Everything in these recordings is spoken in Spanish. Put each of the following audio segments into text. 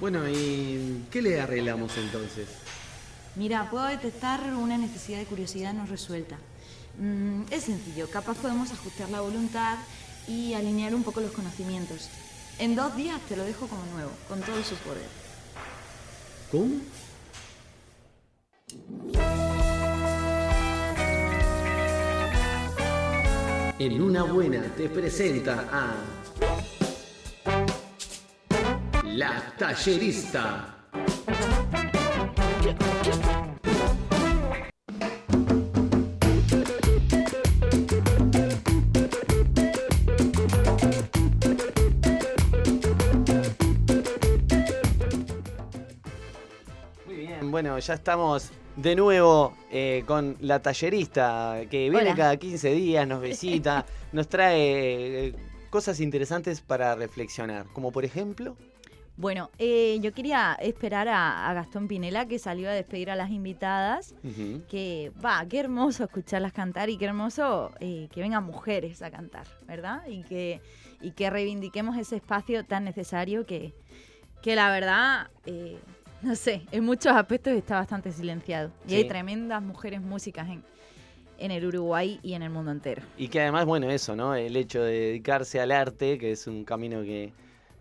Bueno, ¿y qué le arreglamos entonces? Mira, puedo detectar una necesidad de curiosidad no resuelta. Mm, es sencillo, capaz podemos ajustar la voluntad y alinear un poco los conocimientos. En dos días te lo dejo como nuevo, con todo su poder. ¿Cómo? En una buena te presenta a La Tallerista. Muy bien, bueno, ya estamos de nuevo eh, con la tallerista que viene Hola. cada 15 días, nos visita, nos trae eh, cosas interesantes para reflexionar, como por ejemplo... Bueno, eh, yo quería esperar a, a Gastón Pinela que salió a despedir a las invitadas. Ujú. Que va, qué hermoso escucharlas cantar y qué hermoso eh, que vengan mujeres a cantar, ¿verdad? Y que, y que reivindiquemos ese espacio tan necesario que, que la verdad, eh, no sé, en muchos aspectos está bastante silenciado. Y Sí. hay tremendas mujeres músicas en, en el Uruguay y en el mundo entero. Y que además, bueno, eso, ¿no? El hecho de dedicarse al arte, que es un camino que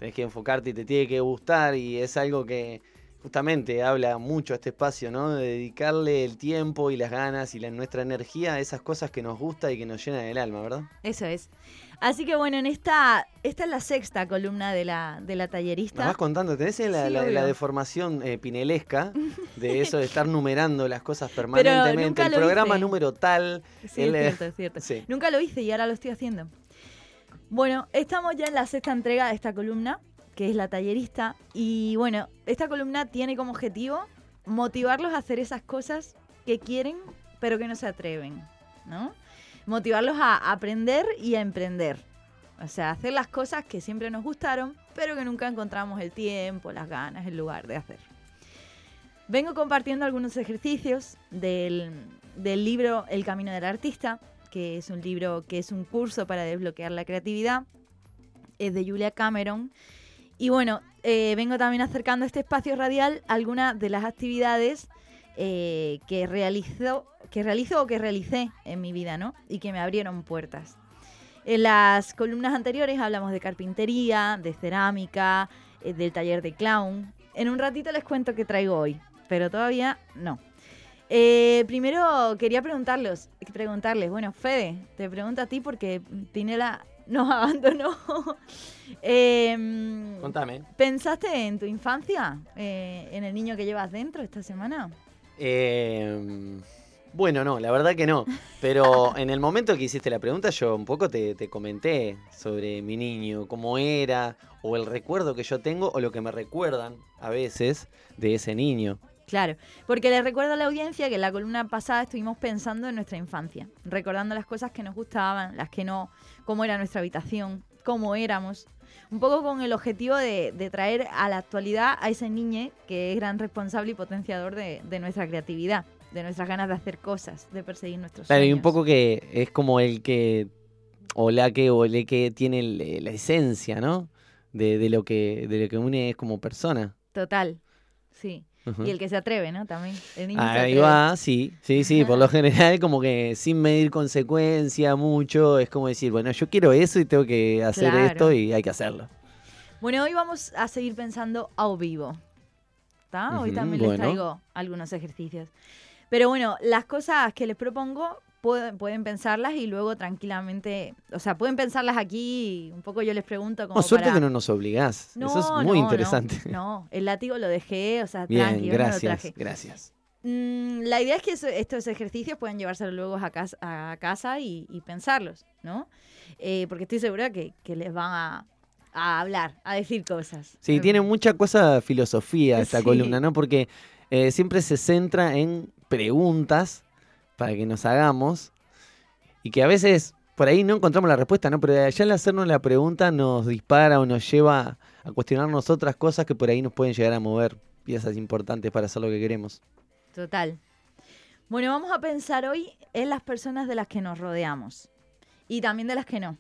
tenés que enfocarte y te tiene que gustar, y es algo que justamente habla mucho este espacio, ¿no? De dedicarle el tiempo y las ganas y la, nuestra energía a esas cosas que nos gusta y que nos llenan el alma, ¿verdad? Eso es. Así que bueno, en esta, esta es la sexta columna de la, de la tallerista. vas contando, tenés la, Sí, la- la obvio. deformación eh, pinelesca de eso de estar numerando las cosas permanentemente. nunca El lo programa hice. número tal. Sí, el, es cierto, es cierto. sí. Nunca lo hice y ahora lo estoy haciendo. Bueno, estamos ya en la sexta entrega de esta columna, que es la tallerista. Y bueno, esta columna tiene como objetivo motivarlos a hacer esas cosas que quieren, pero que no se atreven, ¿no? Motivarlos a aprender y a emprender. O sea, hacer las cosas que siempre nos gustaron, pero que nunca encontramos el tiempo, las ganas, el lugar de hacer. Vengo compartiendo algunos ejercicios del, del libro El Camino del Artista, que es un libro que es un curso para desbloquear la creatividad. Es de Julia Cameron. Y bueno, eh, vengo también acercando a este espacio radial algunas de las actividades eh, que realizo, que realizo o que realicé en mi vida, ¿no? Y que me abrieron puertas. En las columnas anteriores hablamos de carpintería, de cerámica, eh, del taller de clown. En un ratito les cuento qué traigo hoy, pero todavía no. Eh, primero quería preguntarles, preguntarles, bueno, Fede, te pregunto a ti porque Pinela nos abandonó. Em, Contame. ¿Pensaste en tu infancia? Eh, ¿En el niño que llevas dentro esta semana? Eh, bueno, no, la verdad que no. Pero en el momento que hiciste la pregunta, yo un poco te, te comenté sobre mi niño, cómo era, o el recuerdo que yo tengo, o lo que me recuerdan a veces de ese niño. Claro, porque les recuerdo a la audiencia que en la columna pasada estuvimos pensando en nuestra infancia, recordando las cosas que nos gustaban, las que no, cómo era nuestra habitación, cómo éramos, un poco con el objetivo de, de traer a la actualidad a ese niño que es gran responsable y potenciador de, de nuestra creatividad, de nuestras ganas de hacer cosas, de perseguir nuestros Claro, y sueños. un poco que es como el que, o la que, o el que tiene el- la esencia, ¿no? De, de lo que, de lo que une es como persona. Total, sí. Y el que se atreve, ¿no? También. El niño se Ahí va, sí, sí, sí, por lo general como que sin medir consecuencia mucho, es como decir, bueno, yo quiero eso y tengo que hacer Claro. esto y hay que hacerlo. Bueno, hoy vamos a seguir pensando a vivo. ¿Está? Hoy también les traigo algunos ejercicios. Pero bueno, las cosas que les propongo pueden, pueden pensarlas y luego tranquilamente, o sea, pueden pensarlas aquí un poco yo les pregunto como No, suerte para- que no nos obligás. No, Eso es muy no, interesante. No, no, el látigo lo dejé, o sea, Bien, tranqui, hoy no lo gracias, traje. gracias. Mm, la idea es que eso- estos ejercicios puedan llevárselos luego a casa, a casa y, y pensarlos, ¿no? Eh, porque estoy segura que, que les van a, a hablar, a decir cosas. Sí, tiene mucha cosa de filosofía esta Sí. columna, ¿no? Porque eh, siempre se centra en preguntas para que nos hagamos y que a veces por ahí no encontramos la respuesta, ¿no? Pero ya al hacernos la pregunta nos dispara o nos lleva a cuestionarnos otras cosas que por ahí nos pueden llegar a mover piezas importantes para hacer lo que queremos. Total. Bueno, vamos a pensar hoy en las personas de las que nos rodeamos y también de las que no.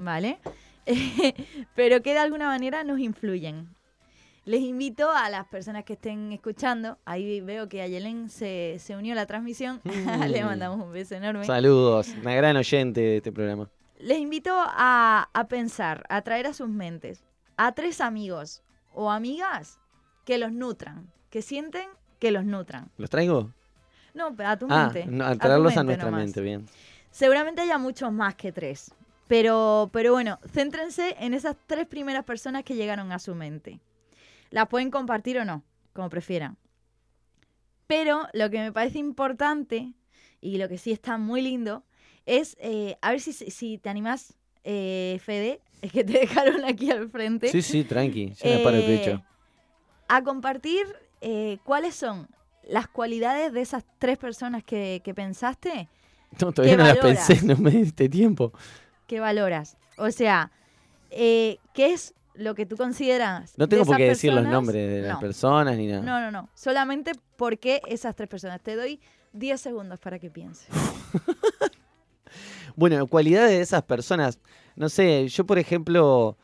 ¿vale? pero que de alguna manera nos influyen. Les invito a las personas que estén escuchando, ahí veo que Ayelen se, se unió a la transmisión, le Mm. mandamos un beso enorme. Saludos, una gran oyente de este programa. Les invito a, a pensar, a traer a sus mentes a tres amigos o amigas que los nutran, que sienten que los nutran. ¿Los traigo? No, a tu Ah, mente. no, a traerlos a nuestra nomás. mente, bien. Seguramente haya muchos más que tres. Pero, pero bueno, céntrense en esas tres primeras personas que llegaron a su mente. Las pueden compartir o no, como prefieran. Pero lo que me parece importante y lo que sí está muy lindo es, eh, a ver si, si te animas, eh, Fede, es que te dejaron aquí al frente. Sí, sí, tranqui, ya me paro el eh, pecho. A compartir eh, cuáles son las cualidades de esas tres personas que, que pensaste No, todavía ¿qué no las pensé, no me diste tiempo. que valoras. O sea, eh, ¿qué es lo que tú consideras? No de tengo por qué decir los nombres de las No. personas ni nada. No, no, no. Solamente porque esas tres personas. Te doy 10 segundos para que pienses. Bueno, cualidades de esas personas. No sé, yo por ejemplo,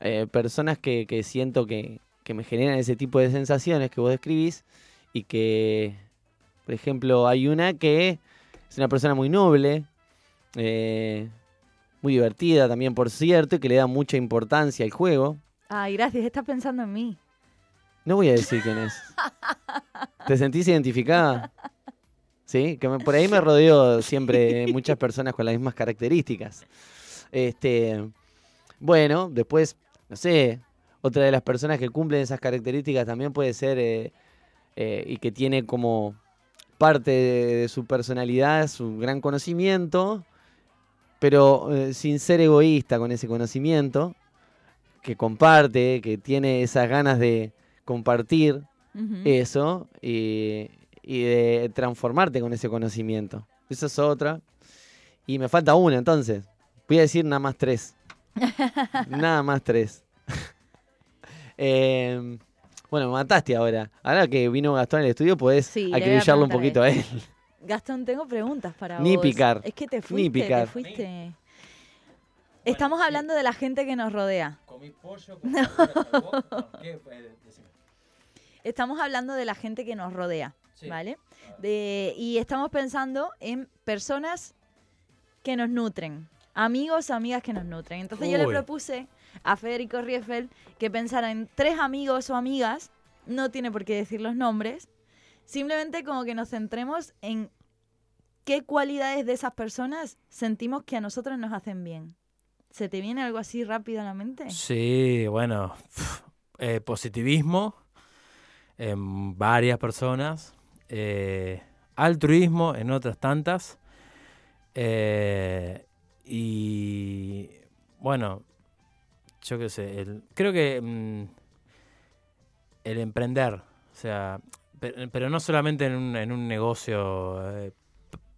eh, personas que, que siento que, que me generan ese tipo de sensaciones que vos describís y que, por ejemplo, hay una que es una persona muy noble, eh, muy divertida también, por cierto, y que le da mucha importancia al juego. Ay, gracias. Estás pensando en mí. No voy a decir quién es. ¿Te sentís identificada? Sí, que me- por ahí me rodeo siempre muchas personas con las mismas características. Este, bueno, después, no sé, otra de las personas que cumplen esas características también puede ser eh, eh, y que tiene como parte de, de su personalidad su gran conocimiento, pero eh, sin ser egoísta con ese conocimiento, que comparte, que tiene esas ganas de compartir eso y, y de transformarte con ese conocimiento. Esa es otra. Y me falta una, entonces. Voy a decir nada más tres. nada más tres. Em, bueno, me mataste ahora. Ahora que vino Gastón al estudio, podés Sí, acribillarlo un poquito a él. Gastón, tengo preguntas para Ni vos. picar, Es que te ni fuiste, picar. te fuiste. Estamos hablando de la gente que nos rodea. Comí pollo wok. No, ¿qué? Eh. Estamos hablando de la gente que nos rodea, Sí. ¿vale? De, y estamos pensando en personas que nos nutren, amigos, amigas que nos nutren. Entonces yo le propuse a Federico Rieffel que pensara en tres amigos o amigas, no tiene por qué decir los nombres, simplemente como que nos centremos en qué cualidades de esas personas sentimos que a nosotros nos hacen bien. ¿Se te viene algo así rápido a la mente? Sí, bueno, eh, positivismo en varias personas, eh, altruismo en otras tantas, eh, y bueno, yo qué sé, creo que mm, el emprender, o sea, pe- pero, no solamente en un, en un negocio eh,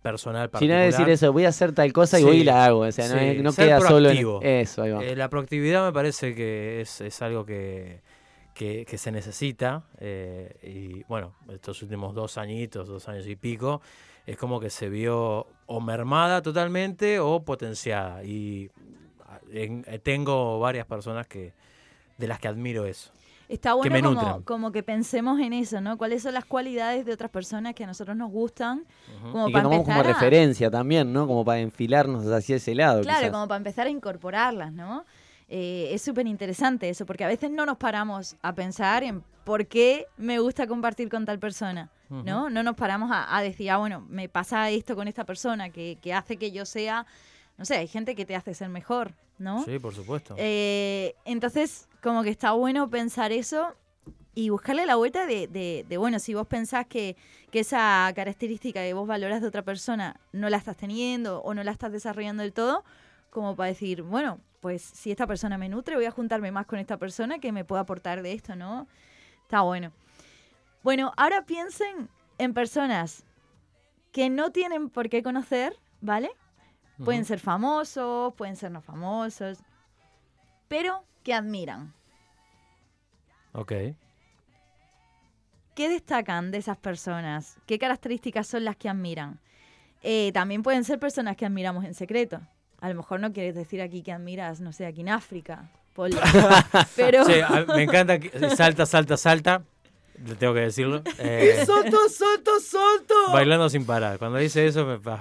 personal Si no particular. decir eso, voy a hacer tal cosa y voy y Sí, la hago. O sea, no, sí, no ser queda solo en eso. Ahí va. Eh, la proactividad me parece que es, es algo que, que, que se necesita. eh, y bueno, estos últimos dos añitos, dos años y pico, es como que se vio o mermada totalmente o potenciada. Y ah, en- eh, tengo varias personas que de las que admiro eso. Está bueno me como, como que pensemos en eso, ¿no? ¿Cuáles son las cualidades de otras personas que a nosotros nos gustan? Ujú. Como y que para tomamos como a- referencia también, ¿no? Como para enfilarnos hacia ese lado. Claro, quizás. como para empezar a incorporarlas, ¿no? Eh, es súper interesante eso, porque a veces no nos paramos a pensar en por qué me gusta compartir con tal persona, ¿no? No nos paramos a, a decir, ah, bueno, me pasa esto con esta persona que, que hace que yo sea, no sé, hay gente que te hace ser mejor, ¿no? Sí, por supuesto. Eh, entonces, como que está bueno pensar eso y buscarle la vuelta de, de- de, bueno, si vos pensás que, que esa característica que vos valoras de otra persona no la estás teniendo o no la estás desarrollando del todo, como para decir, bueno, pues si esta persona me nutre, voy a juntarme más con esta persona que me pueda aportar de esto, ¿no? Está bueno. Bueno, ahora piensen en personas que no tienen por qué conocer, ¿vale? Pueden ser famosos, pueden ser no famosos, pero que admiran. Ok. ¿Qué destacan de esas personas? ¿Qué características son las que admiran? Eh, también pueden ser personas que admiramos en secreto. A lo mejor no quieres decir aquí que admiras, no sé, aquí en África, Polo. Pero Sí, a- me encanta que salta, salta, salta. Le tengo que decirlo. Eh, ¡Solto, solto, solto! bailando sin parar. Cuando dice eso, me pa.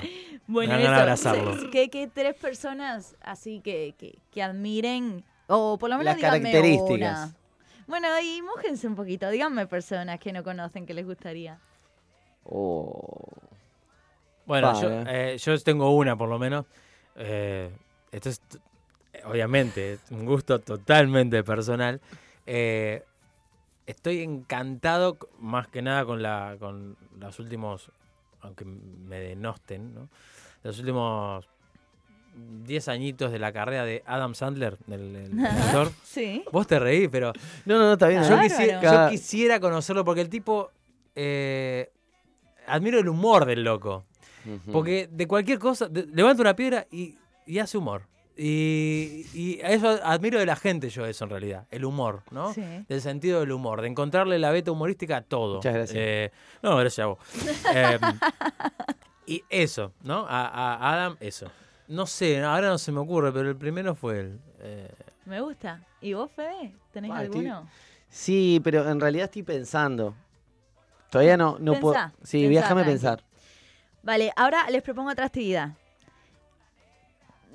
bueno, Me eso, abrazarlo. que, que tres personas así que, que, que admiren, o por lo menos Las díganme características. una. Bueno, y mójense un poquito, díganme personas que no conocen que les gustaría. Oh. Bueno, yo, eh, yo tengo una por lo menos. Eh, esto es, obviamente, es un gusto totalmente personal. Eh, estoy encantado, más que nada, con, la, con los últimos, aunque me denosten, ¿no? los últimos 10 añitos de la carrera de Adam Sandler, del, del actor. Sí. Vos te reís, pero No, no, no, está bien. yo, quisiera, yo Cada- quisiera conocerlo porque el tipo... eh, admiro el humor del loco. Porque de cualquier cosa, de- levanta una piedra y, y hace humor. Y, eso admiro de la gente yo eso en realidad, el humor, ¿no? Sí. Del sentido del humor, de encontrarle la beta humorística a todo. Muchas gracias. Eh, no, gracias a vos. Eh, y eso, ¿no? A, a Adam, eso. No sé, ahora no se me ocurre, pero el primero fue él. Eh, Me gusta. ¿Y vos, Fede? ¿Tenés Ah, estoy- alguno? Sí, pero en realidad estoy pensando. Todavía no, no puedo. Sí, pensá, déjame tranqui. pensar. Vale, ahora les propongo otra actividad.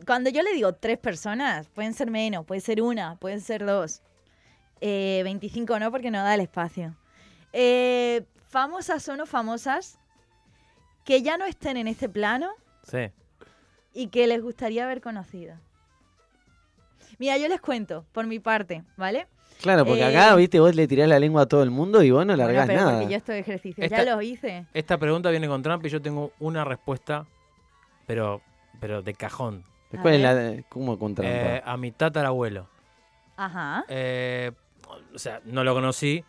Cuando yo le digo tres personas, pueden ser menos, puede ser una, pueden ser dos. Eh, 25 no, porque no da el espacio. Eh, famosas o no famosas que ya no estén en este plano sí. Y que les gustaría haber conocido. Mira, yo les cuento, por mi parte, ¿vale? Claro, porque Eh, acá, viste, vos le tirás la lengua a todo el mundo y vos no Bueno, largás pero nada. porque yo estos ejercicios Esta- ya los hice. Esta pregunta viene con trampa y yo tengo una respuesta, pero, pero de cajón. ¿Cuál es la ¿Cómo con trampa? Eh, a mi tatarabuelo. Ajá. Eh, o sea, no lo conocí,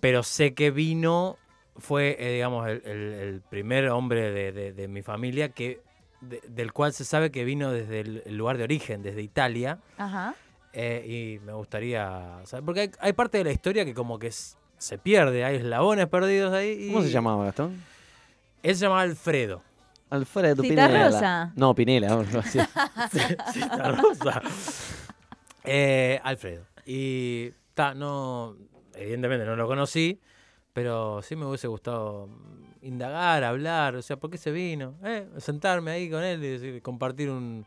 pero sé que vino, fue, eh, digamos, el, el- el primer hombre de, de- de mi familia que de- del cual se sabe que vino desde el, el lugar de origen, desde Italia, Ajá. eh, y me gustaría saber, porque hay, hay parte de la historia que como que se pierde, hay eslabones perdidos ahí. y- ¿Cómo se llamaba, Gastón? Él se llamaba Alfredo. Alfredo Cita Pinela. Rosa. No, Pinela. Cita rosa. Eh, Alfredo. Y ta, no, evidentemente no lo conocí, pero sí me hubiese gustado indagar, hablar, o sea, ¿por qué se vino? Eh, sentarme ahí con él y decir, compartir un,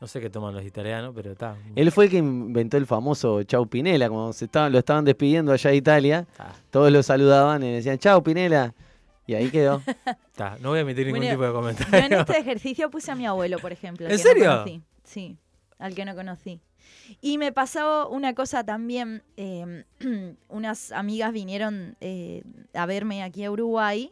no sé qué toman los italianos, pero está. Él fue el que inventó el famoso Chau Pinela. Cuando se estaban, lo estaban despidiendo allá de Italia, todos lo saludaban y decían Chau Pinela. Y ahí quedó. no voy a emitir ningún Bueno, tipo de Yo en comentario. este ejercicio puse a mi abuelo, por ejemplo. ¿En que no serio? conocí. Sí, al que no conocí. Y me pasó una cosa también. eh, unas amigas vinieron eh, a verme aquí a Uruguay,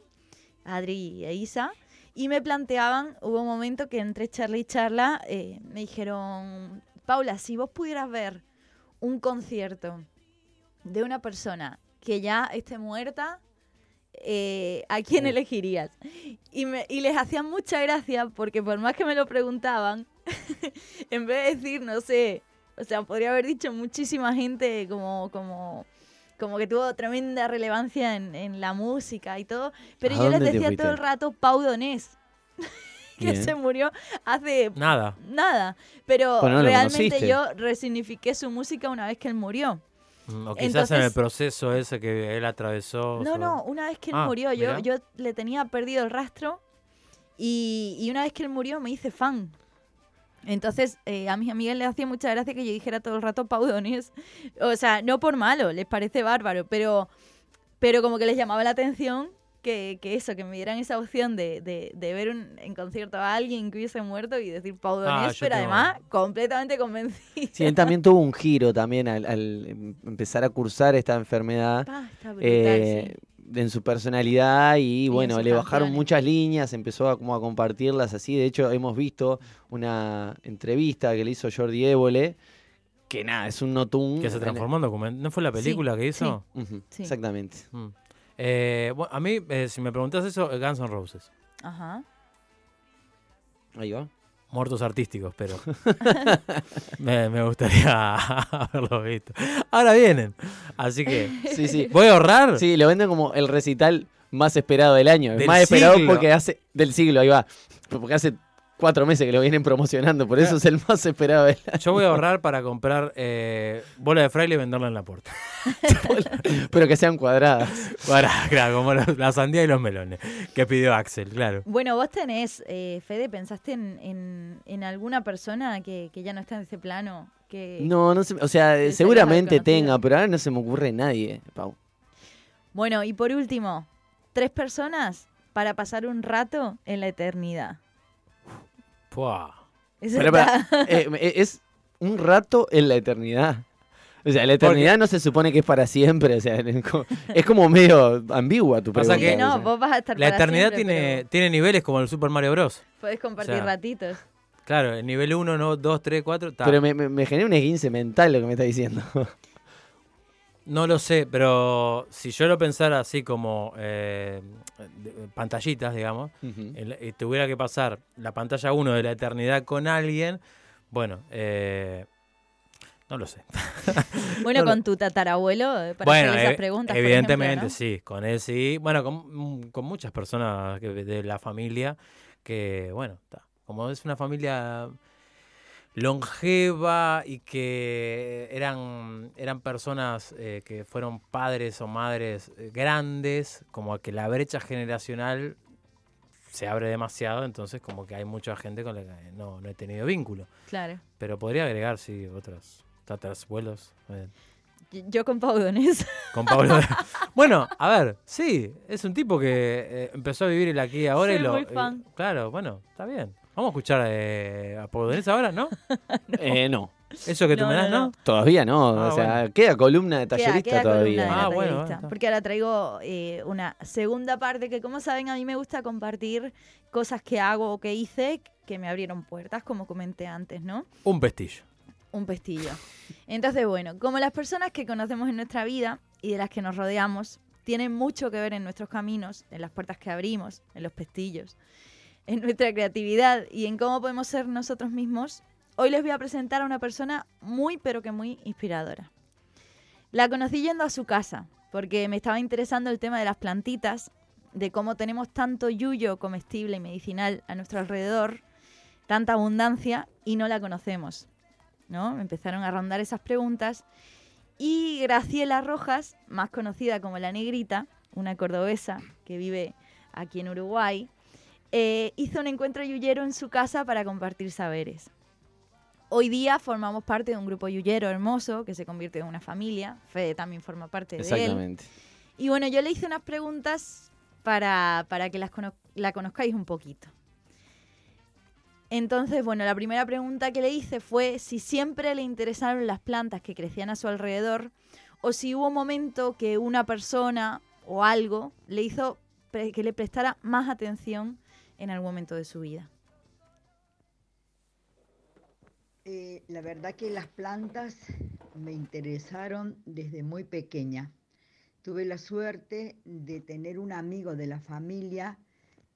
Adri e Isa, y me planteaban, hubo un momento que entre charla y charla, eh, me dijeron, Paula, si vos pudieras ver un concierto de una persona que ya esté muerta, eh, ¿a quién elegirías? Y, me, y les hacía mucha gracia porque por más que me lo preguntaban, en vez de decir, no sé, o sea, podría haber dicho muchísima gente como, como, como que tuvo tremenda relevancia en, en la música y todo, pero ¿A yo les decía todo el rato Pau Donés, que Bien. se murió hace Nada. nada, pero Bueno, no lo realmente yo resignifiqué su música una vez que él murió. Mm, O quizás en el proceso ese que él atravesó. No, sobre- no, una vez que él Ah, murió, yo, mirá. yo le tenía perdido el rastro y, y una vez que él murió me hice fan. Entonces eh, a mis amigas les hacía mucha gracia que yo dijera todo el rato Pau Donés. O sea, no por malo, les parece bárbaro, pero, pero como que les llamaba la atención que, que eso, que me dieran esa opción de, de, de ver un- en concierto a alguien que hubiese muerto y decir Pau Ah, pero tengo- además completamente convencida. Sí, él también tuvo un giro también al, al em- empezar a cursar esta enfermedad. Pa, está brutal, eh, sí. En su personalidad y en bueno, le bajaron canciones. muchas líneas, empezó a, como a compartirlas así. De hecho, hemos visto una entrevista que le hizo Jordi Évole, que nada, es un notún. Que se transformó en documental. ¿No fue la película que hizo? Sí. Exactamente. Mm. Eh, bueno, a mí, eh, si me preguntas eso, Guns N' Roses. Ajá. Ahí va. Muertos artísticos, pero me, me gustaría haberlo visto. Ahora vienen, así que Sí, sí. voy a ahorrar. Sí, lo venden como el recital más esperado del año. El Del más esperado porque hace. Del siglo, ahí va. Porque hace cuatro meses que lo vienen promocionando, por eso es el más esperado. del año. Yo voy a ahorrar para comprar eh, bola de fraile y venderla en la puerta. Pero que sean cuadradas. Para, claro, como la sandía y los melones que pidió Axel, claro. Bueno, vos tenés, eh, Fede, ¿pensaste en, en- en alguna persona que, que ya no está en ese plano? Que... No, no sé, o sea, se seguramente tenga, pero ahora no se me ocurre nadie, Pau. Bueno, y por último, tres personas para pasar un rato en la eternidad. Pará, pará, está- eh, eh, es un rato en la eternidad. O sea, la eternidad no se supone que es para siempre, o sea, es como, medio ambigua tu Pasa pregunta. Sí, que- o no, sea. vos vas a estar La para eternidad siempre, tiene, pero tiene niveles como el Super Mario Bros. Podés compartir o sea, ratitos. Claro, el nivel 1, no, 2, 3, 4. Pero me, me, me genera un esguince mental lo que me está diciendo. No lo sé, pero si yo lo pensara así como eh, de- pantallitas, digamos, y tuviera que pasar la pantalla 1 de la eternidad con alguien, bueno, eh, no lo sé. Bueno, No lo- con tu tatarabuelo, eh, para bueno, hacer esas ev- preguntas. evidentemente ejemplo, ¿no? sí, con él sí. Bueno, con, mm, con muchas personas que- de la familia que, bueno, ta, como es una familia longeva y que eran, eran personas eh, que fueron padres o madres eh, grandes, como que la brecha generacional se abre demasiado, entonces como que hay mucha gente con la que no, no he tenido vínculo. Claro. Pero podría agregar, sí, otros tatarabuelos. eh, Yo- con Pau Donés. con Pablo. bueno, a ver, sí, es un tipo que eh, empezó a vivir el aquí y ahora y lo. muy fan. claro, bueno, está bien. Vamos a escuchar eh, a Donés ahora, ¿no? Eh, no, Eso que tú No, me das, no, ¿no? no. todavía no. Ah, o sea, bueno. queda columna de Queda- tallerista queda columna todavía. de Ah, bueno, está. Porque ahora traigo eh, una segunda parte que, como saben, a mí me gusta compartir cosas que hago o que hice que me abrieron puertas, como comenté antes, ¿no? Un pestillo. un pestillo. Entonces, bueno, como las personas que conocemos en nuestra vida y de las que nos rodeamos tienen mucho que ver en nuestros caminos, en las puertas que abrimos, en los pestillos, en nuestra creatividad y en cómo podemos ser nosotros mismos, hoy les voy a presentar a una persona muy, pero que muy inspiradora. La conocí yendo a su casa, porque me estaba interesando el tema de las plantitas, de cómo tenemos tanto yuyo comestible y medicinal a nuestro alrededor, tanta abundancia y no la conocemos. ¿no? Me empezaron a rondar esas preguntas. Y Graciela Rojas, más conocida como la Negrita, una cordobesa que vive aquí en Uruguay, eh, hizo un encuentro yuyero en su casa para compartir saberes. Hoy día formamos parte de un grupo yuyero hermoso que se convierte en una familia. Fede también forma parte de él. Exactamente. Y bueno, yo le hice unas preguntas para, para que las cono- la conozcáis un poquito. Entonces, bueno, la primera pregunta que le hice fue si siempre le interesaron las plantas que crecían a su alrededor o si hubo un momento que una persona o algo le hizo que le prestara más atención en algún momento de su vida. Eh, la verdad que las plantas me interesaron desde muy pequeña. Tuve la suerte de tener un amigo de la familia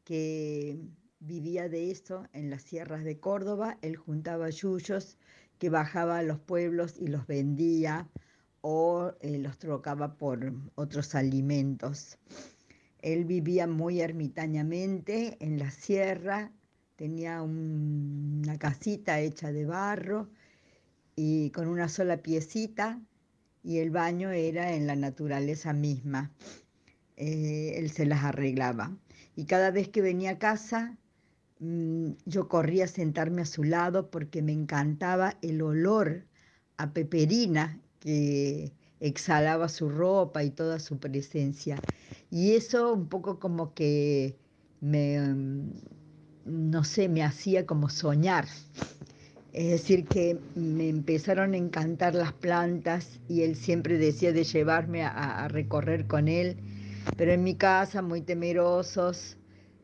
que vivía de eso en las sierras de Córdoba. Él juntaba yuyos que bajaba a los pueblos y los vendía o eh, los trocaba por otros alimentos. Él vivía muy ermitañamente en la sierra, tenía un- una casita hecha de barro y con una sola piecita y el baño era en la naturaleza misma. Eh, él se las arreglaba. Y cada vez que venía a casa, mm, yo corría a sentarme a su lado porque me encantaba el olor a peperina que exhalaba su ropa y toda su presencia. Y eso un poco como que me, mm, no sé, me hacía como soñar. Es decir, que me empezaron a encantar las plantas y él siempre decía de llevarme a, a recorrer con él, pero en mi casa muy temerosos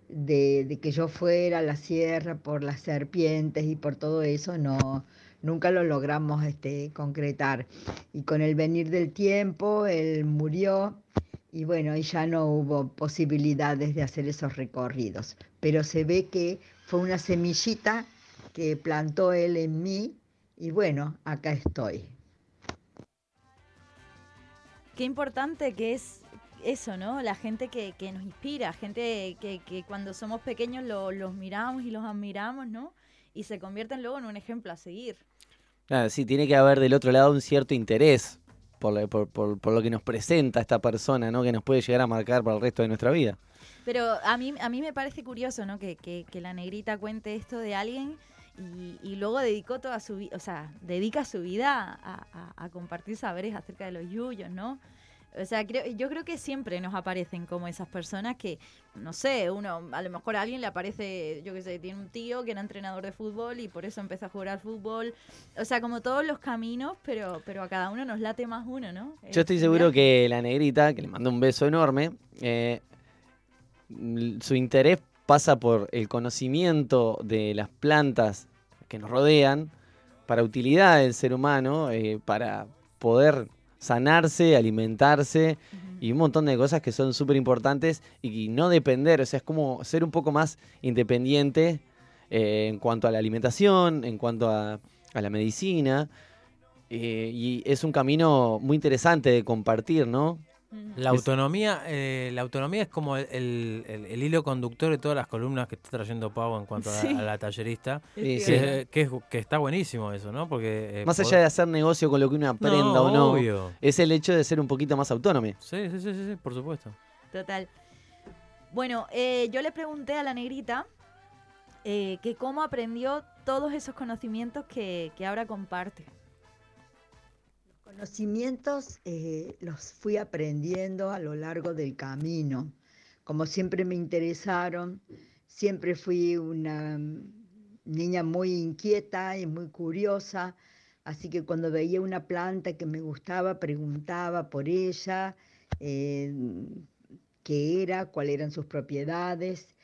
de, de que yo fuera a la sierra por las serpientes y por todo eso, no, nunca lo logramos este, concretar. Y con el venir del tiempo, él murió y bueno, y ya no hubo posibilidades de hacer esos recorridos. Pero se ve que fue una semillita que plantó él en mí y bueno, acá estoy. Qué importante que es eso, ¿no? La gente que, que nos inspira, gente que, que cuando somos pequeños lo- los miramos y los admiramos, ¿no? Y se convierten luego en un ejemplo a seguir. Claro, sí, tiene que haber del otro lado un cierto interés por, por, por- por lo que nos presenta esta persona, ¿no? Que nos puede llegar a marcar para el resto de nuestra vida. Pero a mí, a mí me parece curioso, ¿no? Que, que- la negrita cuente esto de alguien y, y luego dedicó toda su vida, o sea, dedica su vida a- a compartir saberes acerca de los yuyos, ¿no? O sea, creo, yo creo que siempre nos aparecen como esas personas que, no sé, uno, a lo mejor a alguien le aparece, yo qué sé, tiene un tío que era entrenador de fútbol y por eso empezó a jugar al fútbol. O sea, como todos los caminos, pero, pero a cada uno nos late más uno, ¿no? Yo estoy Es seguro que la negrita, que le mando un beso enorme, eh, su interés pasa por el conocimiento de las plantas que nos rodean, para utilidad del ser humano, eh, para poder sanarse, alimentarse y un montón de cosas que son súper importantes y no depender, o sea, es como ser un poco más independiente eh, en cuanto a la alimentación, en cuanto a, a la medicina. eh, y es un camino muy interesante de compartir, ¿no? La autonomía, eh, la autonomía es como el, el- el- el hilo conductor de todas las columnas que está trayendo Pau en cuanto a, Sí. a la tallerista. Sí, Es sí. Que, que es- que está buenísimo eso, ¿no? Porque eh, Más allá de hacer negocio con lo que uno aprenda No, o no, obvio. es el hecho de ser un poquito más autónomo. Sí, sí, sí, sí, sí, por supuesto. Total. Bueno, eh, yo le pregunté a la negrita eh, que cómo aprendió todos esos conocimientos que, que ahora comparte. Conocimientos eh, los fui aprendiendo a lo largo del camino. Como siempre me interesaron, siempre fui una niña muy inquieta y muy curiosa, así que cuando veía una planta que me gustaba, preguntaba por ella, eh, qué era, cuáles eran sus propiedades,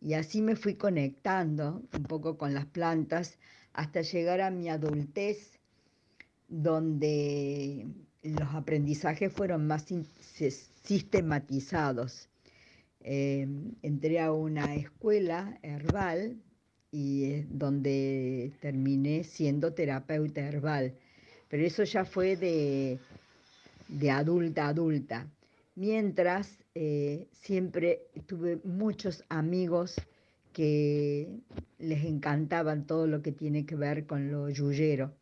y así me fui conectando un poco con las plantas hasta llegar a mi adultez donde los aprendizajes fueron más sistematizados. Eh, entré a una escuela herbal y donde terminé siendo terapeuta herbal, pero eso ya fue de, de adulta a adulta. Mientras eh, siempre tuve muchos amigos que les encantaban todo lo que tiene que ver con lo yuyero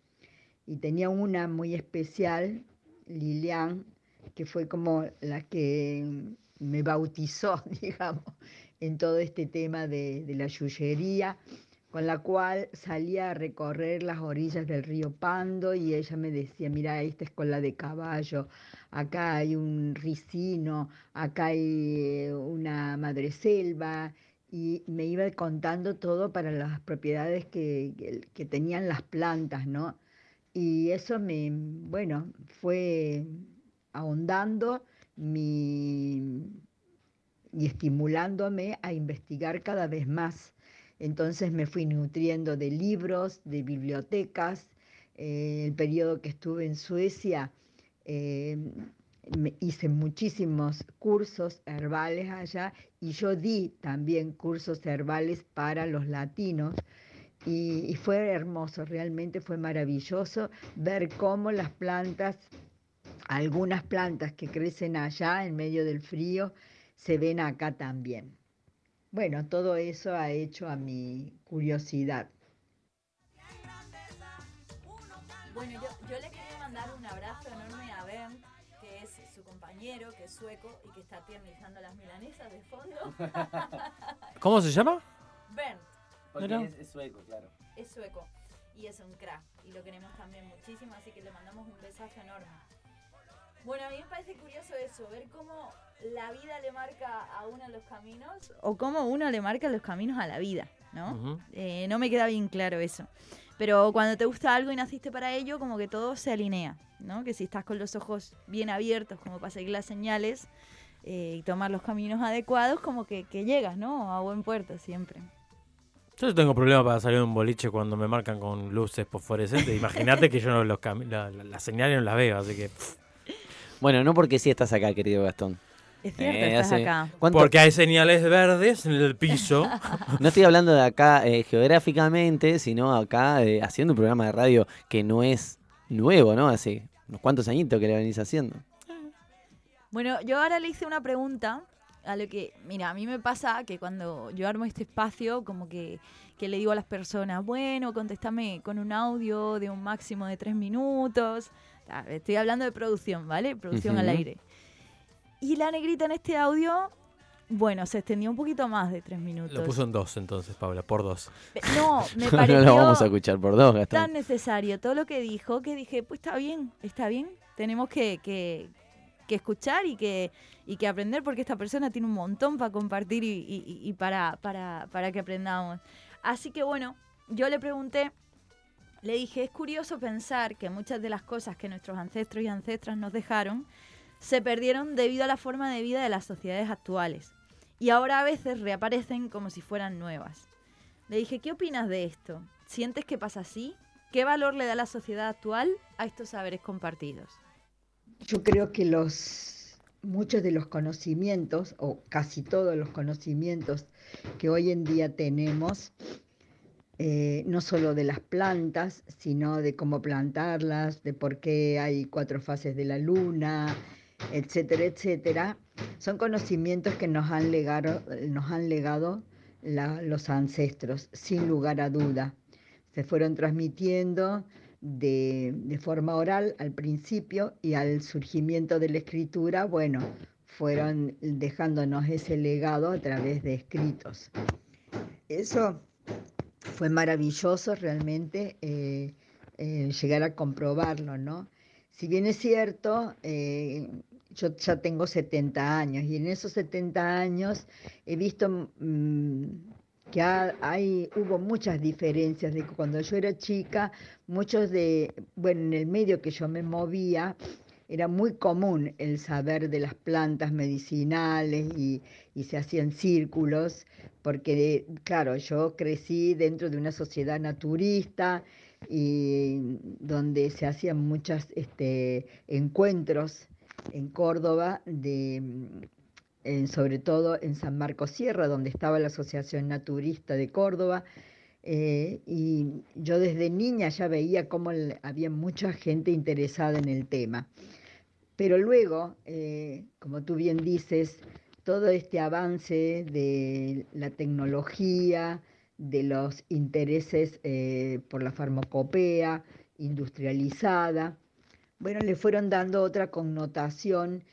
y tenía una muy especial, Lilian, que fue como la que me bautizó, digamos, en todo este tema de, la yuyería, con la cual salía a recorrer las orillas del río Pando y ella me decía, mira, esta es cola de caballo, acá hay un ricino, acá hay eh, una madreselva, y me iba contando todo para las propiedades que- que tenían las plantas, ¿no? Y eso me, bueno, fue ahondando mi, y estimulándome a investigar cada vez más. Entonces me fui nutriendo de libros, de bibliotecas. Eh, el periodo que estuve en Suecia, eh, me hice muchísimos cursos herbales allá y yo di también cursos herbales para los latinos. Y, y fue hermoso, realmente fue maravilloso ver cómo las plantas, algunas plantas que crecen allá en medio del frío, se ven acá también. Bueno, todo eso ha hecho a mi curiosidad. Bueno, yo, yo le quería mandar un abrazo enorme a Ben, que es su compañero, que es sueco y que está tiernizando las milanesas de fondo. ¿Cómo se llama? Ben Mira. es, sueco, claro. es sueco y es un crack y lo queremos también muchísimo, así que le mandamos un besazo enorme. Bueno, a mí me parece curioso eso, ver cómo la vida le marca a uno los caminos o cómo uno le marca los caminos a la vida, ¿no? Eh, no me queda bien claro eso. Pero cuando te gusta algo y naciste para ello, como que todo se alinea, ¿no? Que si estás con los ojos bien abiertos, como para seguir las señales eh, y tomar los caminos adecuados, como que, que llegas, ¿no? A buen puerto siempre. Yo tengo problema para salir de un boliche cuando me marcan con luces fosforescentes. Imagínate que yo no los la- la- las señales no las veo, así que. pff, Bueno, no porque sí estás acá, querido Gastón. Es cierto, Eh, estás hace- acá. ¿Cuánto- Porque hay señales verdes en el piso. No estoy hablando de acá eh, geográficamente, sino acá eh, haciendo un programa de radio que no es nuevo, ¿no? Hace unos cuantos añitos que lo venís haciendo. Bueno, yo ahora le hice una pregunta a lo que, mira, a mí me pasa que cuando yo armo este espacio, como que, que le digo a las personas, bueno, contéstame con un audio de un máximo de tres minutos. Ah, Estoy hablando de producción, ¿vale? Producción al aire. Y la negrita en este audio, bueno, se extendió un poquito más de tres minutos. Lo puso en dos entonces, Paula, por dos. Pe- No, me no pareció lo vamos a escuchar por dos, tan Gastón. necesario todo lo que dijo que dije, pues está bien, está bien. Tenemos que, que- que escuchar y que, y que aprender porque esta persona tiene un montón para compartir y, para, para, para que aprendamos. Así que bueno, yo le pregunté, le dije, es curioso pensar que muchas de las cosas que nuestros ancestros y ancestras nos dejaron se perdieron debido a la forma de vida de las sociedades actuales. Y ahora a veces reaparecen como si fueran nuevas. Le dije, ¿qué opinas de esto? ¿Sientes que pasa así? ¿Qué valor le da la sociedad actual a estos saberes compartidos? Yo creo que los muchos de los conocimientos, o casi todos los conocimientos que hoy en día tenemos, eh, no solo de las plantas, sino de cómo plantarlas, de por qué hay cuatro fases de la luna, etcétera, etcétera, son conocimientos que nos han legado, nos han legado los ancestros, sin lugar a duda. Se fueron transmitiendo de, de forma oral al principio y al surgimiento de la escritura, bueno, fueron dejándonos ese legado a través de escritos. Eso fue maravilloso realmente eh, eh, llegar a comprobarlo, ¿no? Si bien es cierto, eh, yo ya tengo 70 años y en esos 70 años he visto mm, que ha- hay, hubo muchas diferencias de cuando yo era chica, muchos de, bueno, en el medio que yo me movía, era muy común el saber de las plantas medicinales y, y se hacían círculos, porque claro, yo crecí dentro de una sociedad naturista y donde se hacían muchos este, encuentros en Córdoba, de, sobre todo en San Marcos Sierra, donde estaba la Asociación Naturista de Córdoba. eh, y yo desde niña ya veía cómo había mucha gente interesada en el tema. Pero luego, eh, como tú bien dices, todo este avance de la tecnología, de los intereses eh, por la farmacopea industrializada, bueno, le fueron dando otra connotación,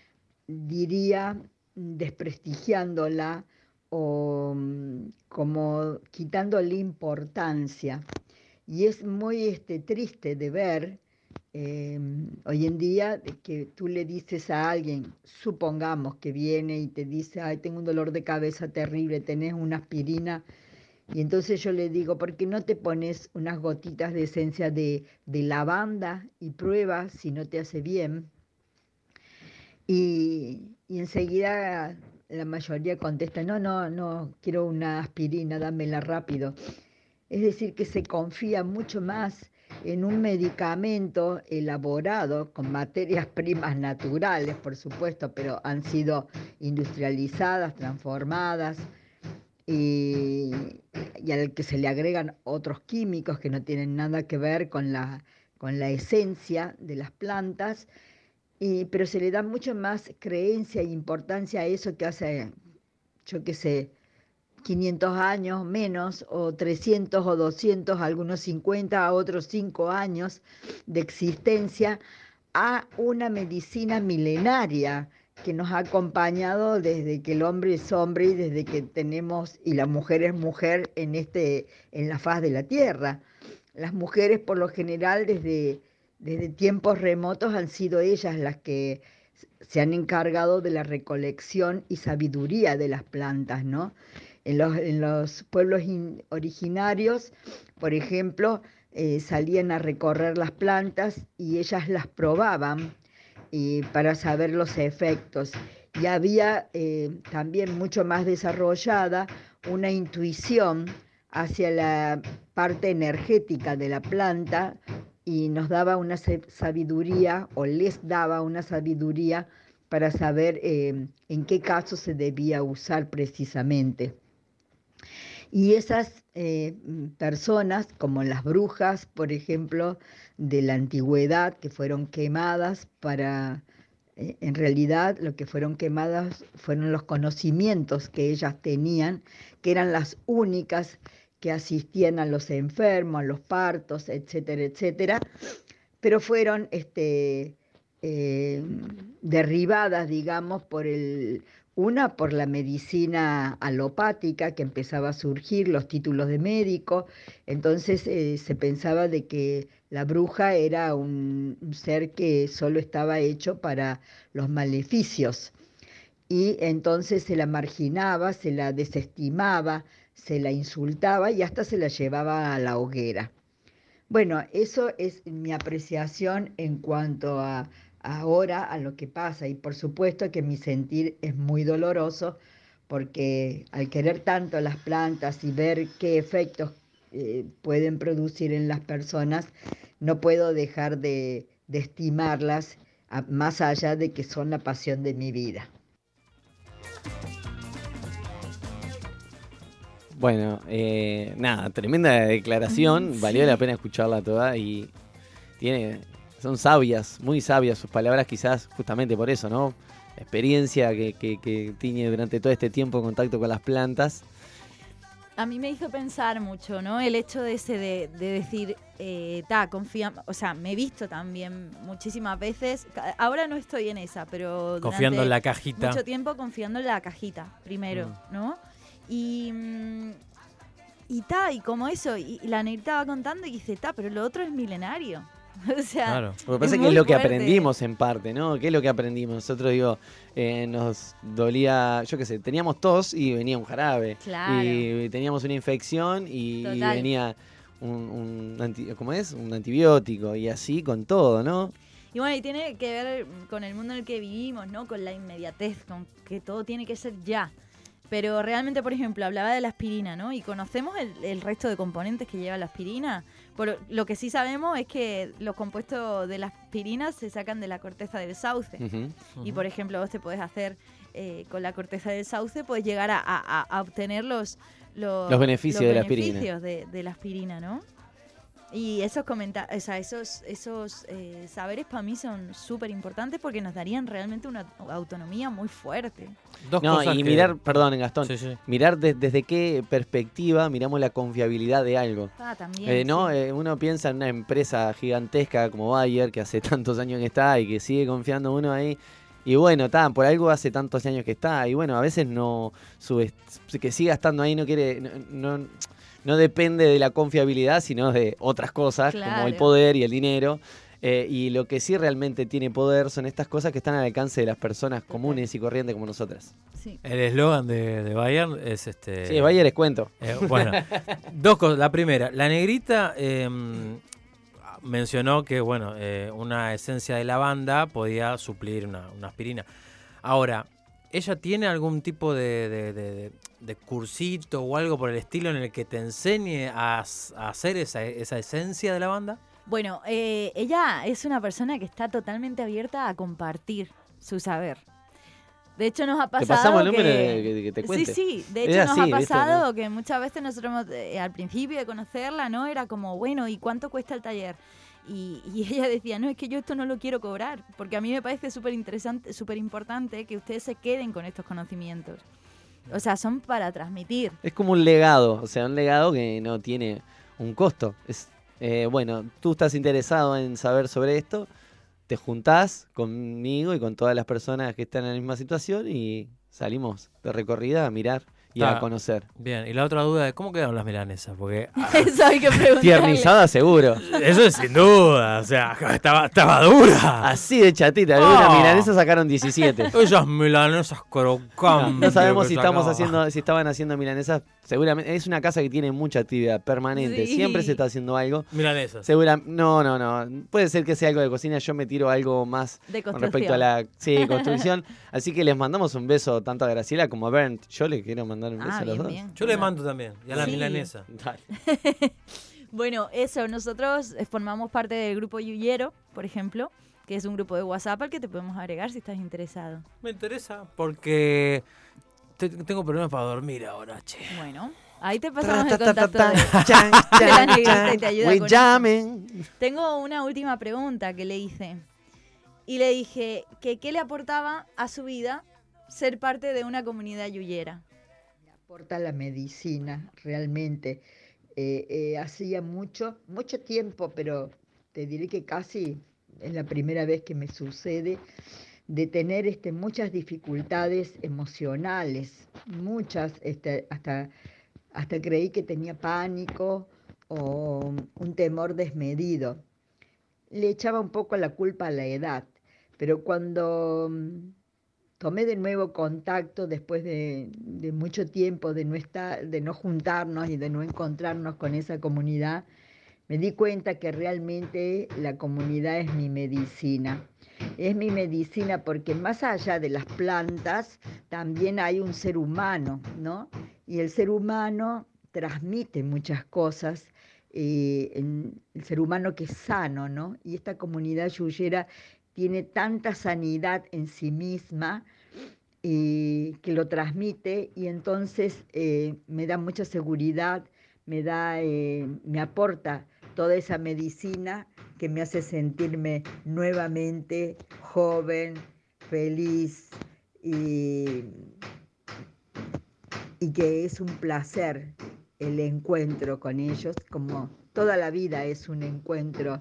diría, desprestigiándola o mm, como quitándole importancia. Y es muy este, triste de ver eh, hoy en día que tú le dices a alguien, supongamos que viene y te dice, ay, tengo un dolor de cabeza terrible, tenés una aspirina. Y entonces yo le digo, ¿por qué no te pones unas gotitas de esencia de, de lavanda y pruebas si no te hace bien? Y, enseguida la mayoría contesta, no, no, no, quiero una aspirina, dámela rápido. Es decir, que se confía mucho más en un medicamento elaborado con materias primas naturales, por supuesto, pero han sido industrializadas, transformadas, y, y al que se le agregan otros químicos que no tienen nada que ver con la, con la esencia de las plantas, y, pero se le da mucho más creencia e importancia a eso que hace, yo qué sé, 500 años menos, o 300 o 200, algunos 50, a otros 5 años de existencia, a una medicina milenaria que nos ha acompañado desde que el hombre es hombre y desde que tenemos, y la mujer es mujer en, este, en la faz de la tierra. Las mujeres por lo general desde, desde tiempos remotos han sido ellas las que se han encargado de la recolección y sabiduría de las plantas, ¿no? En los, en los pueblos in- originarios, por ejemplo, eh, salían a recorrer las plantas y ellas las probaban y para saber los efectos. Y había eh, también mucho más desarrollada una intuición hacia la parte energética de la planta y nos daba una sa- sabiduría o les daba una sabiduría para saber eh, en qué caso se debía usar precisamente. Y esas eh, personas, como las brujas, por ejemplo, de la antigüedad, que fueron quemadas para Eh, en realidad lo que fueron quemadas fueron los conocimientos que ellas tenían, que eran las únicas que asistían a los enfermos, a los partos, etcétera, etcétera, pero fueron este, eh, derribadas, digamos, por el, una por la medicina alopática que empezaba a surgir, los títulos de médico, entonces eh, se pensaba de que la bruja era un, ser que solo estaba hecho para los maleficios. Y entonces se la marginaba, se la desestimaba, se la insultaba y hasta se la llevaba a la hoguera. Bueno, eso es mi apreciación en cuanto a ahora a lo que pasa y por supuesto que mi sentir es muy doloroso porque al querer tanto las plantas y ver qué efectos eh, pueden producir en las personas, no puedo dejar de, estimarlas más allá de que son la pasión de mi vida. Bueno, eh, nada, tremenda declaración, valió la pena escucharla toda y tiene, son sabias, muy sabias sus palabras, quizás justamente por eso, ¿no? La experiencia que, que, tiene durante todo este tiempo en contacto con las plantas. A mí me hizo pensar mucho, ¿no? El hecho de ese de, decir, eh, ta, confía, o sea, me he visto también muchísimas veces, ahora no estoy en esa, pero confiando en la cajita. Mucho tiempo confiando en la cajita, primero, mm. ¿no? Y mm, y ta, y como eso, y, la negrita va contando y dice, ta, pero lo otro es milenario. O sea, claro. Lo que pasa es que es lo que aprendimos en parte, ¿no? ¿Qué es lo que aprendimos? Nosotros, digo, eh, nos dolía, yo qué sé, teníamos tos y venía un jarabe. Claro. Y teníamos una infección y, venía un, ¿cómo es? Un antibiótico y así con todo, ¿no? Y bueno, y tiene que ver con el mundo en el que vivimos, ¿no? Con la inmediatez, con que todo tiene que ser ya. Pero realmente, por ejemplo, hablaba de la aspirina, ¿no? Y conocemos el, resto de componentes que lleva la aspirina. Por, lo que sí sabemos es que los compuestos de la aspirina se sacan de la corteza del sauce. Y, por ejemplo, vos te puedes hacer eh, con la corteza del sauce, puedes llegar a, obtener los, los, beneficios, de, la aspirina. de la aspirina, ¿no? Y esos comentarios, o sea, esos, esos eh, saberes para mí son súper importantes porque nos darían realmente una autonomía muy fuerte. no, y mirar, perdón, Gastón, mirar desde qué perspectiva miramos la confiabilidad de algo. Ah, también. Eh, ¿no? Eh, uno piensa en una empresa gigantesca como Bayer, que hace tantos años que está y que sigue confiando uno ahí. Y bueno, está, por algo hace tantos años que está. Y bueno, a veces no, su, que siga estando ahí no quiere, no no depende de la confiabilidad, sino de otras cosas, como el poder y el dinero. Eh, y lo que sí realmente tiene poder son estas cosas que están al alcance de las personas comunes y corrientes como nosotras. El eslogan de, Bayern es este. Sí, Bayern es cuento. Eh, bueno, dos cosas. La primera, la negrita em, mencionó que bueno, eh, una esencia de lavanda podía suplir una, aspirina. Ahora, ¿ella tiene algún tipo de, de cursito o algo por el estilo en el que te enseñe a, hacer esa, esencia de la banda? Bueno, eh, ella es una persona que está totalmente abierta a compartir su saber. De hecho, nos ha pasado. Te pasamos el número que, que, te cuente. Sí, sí. De hecho, nos ha pasado que muchas veces nosotros, eh, al principio de conocerla, ¿no? Era como, bueno, ¿y cuánto cuesta el taller? Y, y, ella decía, no, es que yo esto no lo quiero cobrar, porque a mí me parece súper interesante, súper importante que ustedes se queden con estos conocimientos. O sea, son para transmitir. Es como un legado, o sea, un legado que no tiene un costo. Es, eh, bueno, tú estás interesado en saber sobre esto, te juntás conmigo y con todas las personas que están en la misma situación y salimos de recorrida a mirar y a conocer. Bien, y la otra duda es cómo quedaron las milanesas, porque eso hay que preguntar. Tiernizada seguro. Eso es sin duda, o sea, estaba, estaba dura. Así de chatita, algunas oh. milanesas sacaron 17. Esas milanesas crocantes. No sabemos si estamos haciendo si estaban haciendo milanesas Seguramente es una casa que tiene mucha actividad permanente, siempre se está haciendo algo. Milanesas. Segura, no, no, no. Puede ser que sea algo de cocina, yo me tiro algo más con respecto a la sí, construcción. Así que les mandamos un beso tanto a Graciela como a Bernd. Yo le quiero mandar un beso ah, a los dos. Yo le mando también, y a la milanesa. bueno, eso, nosotros eh, formamos parte del grupo Yuyero, por ejemplo, que es un grupo de WhatsApp al que te podemos agregar si estás interesado. Me interesa porque tengo problemas para dormir ahora, che. Bueno, ahí te pasamos el contacto de, te ayuda con Tengo una última pregunta que le hice. y le dije que qué le aportaba a su vida ser parte de una comunidad yuyera. Me aporta la medicina, realmente. Eh, eh, hacía mucho, mucho tiempo, pero te diré que casi es la primera vez que me sucede de tener este, muchas dificultades emocionales, muchas, este, hasta, hasta creí que tenía pánico o un temor desmedido. Le echaba un poco la culpa a la edad, pero cuando mm, tomé de nuevo contacto después de, de mucho tiempo de no, estar, de no juntarnos y de no encontrarnos con esa comunidad, me di cuenta que realmente la comunidad es mi medicina. Es mi medicina porque más allá de las plantas también hay un ser humano, ¿no? Y el ser humano transmite muchas cosas, eh, el ser humano que es sano, ¿no? Y esta comunidad yuyera tiene tanta sanidad en sí misma eh, que lo transmite y entonces eh, me da mucha seguridad, me da, me aporta toda esa medicina que me hace sentirme nuevamente joven, feliz y, y que es un placer el encuentro con ellos, como toda la vida es un encuentro,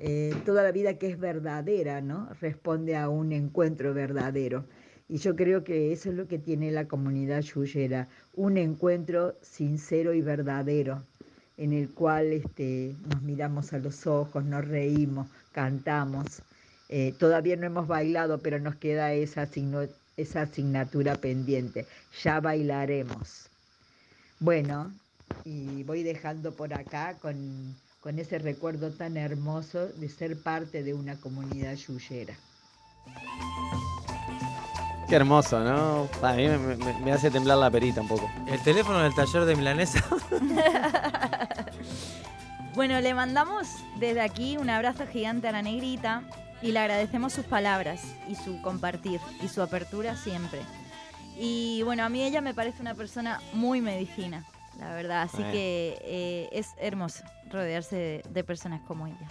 eh, toda la vida que es verdadera, ¿no? Responde a un encuentro verdadero. Y yo creo que eso es lo que tiene la comunidad yuyera, un encuentro sincero y verdadero en el cual este, nos miramos a los ojos, nos reímos, cantamos. Eh, todavía no hemos bailado, pero nos queda esa, esa asignatura pendiente. Ya bailaremos. Bueno, y voy dejando por acá con, con ese recuerdo tan hermoso de ser parte de una comunidad yuyera. Qué hermoso, ¿no? A mí me, hace temblar la perita un poco. El teléfono del taller de Milanesa. bueno, le mandamos desde aquí un abrazo gigante a la negrita y le agradecemos sus palabras y su compartir y su apertura siempre. Y bueno, a mí ella me parece una persona muy medicina, la verdad. Así que eh, es hermoso rodearse de personas como ella.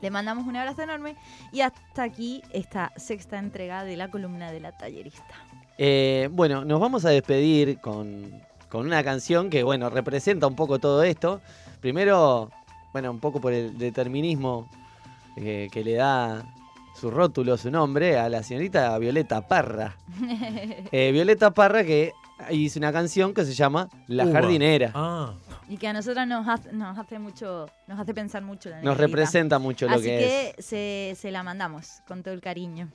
Le mandamos un abrazo enorme y hasta aquí esta sexta entrega de la columna de la tallerista. Eh, bueno, nos vamos a despedir con, una canción que, bueno, representa un poco todo esto. Primero, bueno, un poco por el determinismo eh, que le da su rótulo, su nombre, a la señorita Violeta Parra. Eh, Violeta Parra que hizo una canción que se llama La Jardinera. Ah. Y que a nosotros nos hace, nos hace mucho, nos hace pensar mucho Nos representa mucho lo que, es. Así que se, se la mandamos con todo el cariño.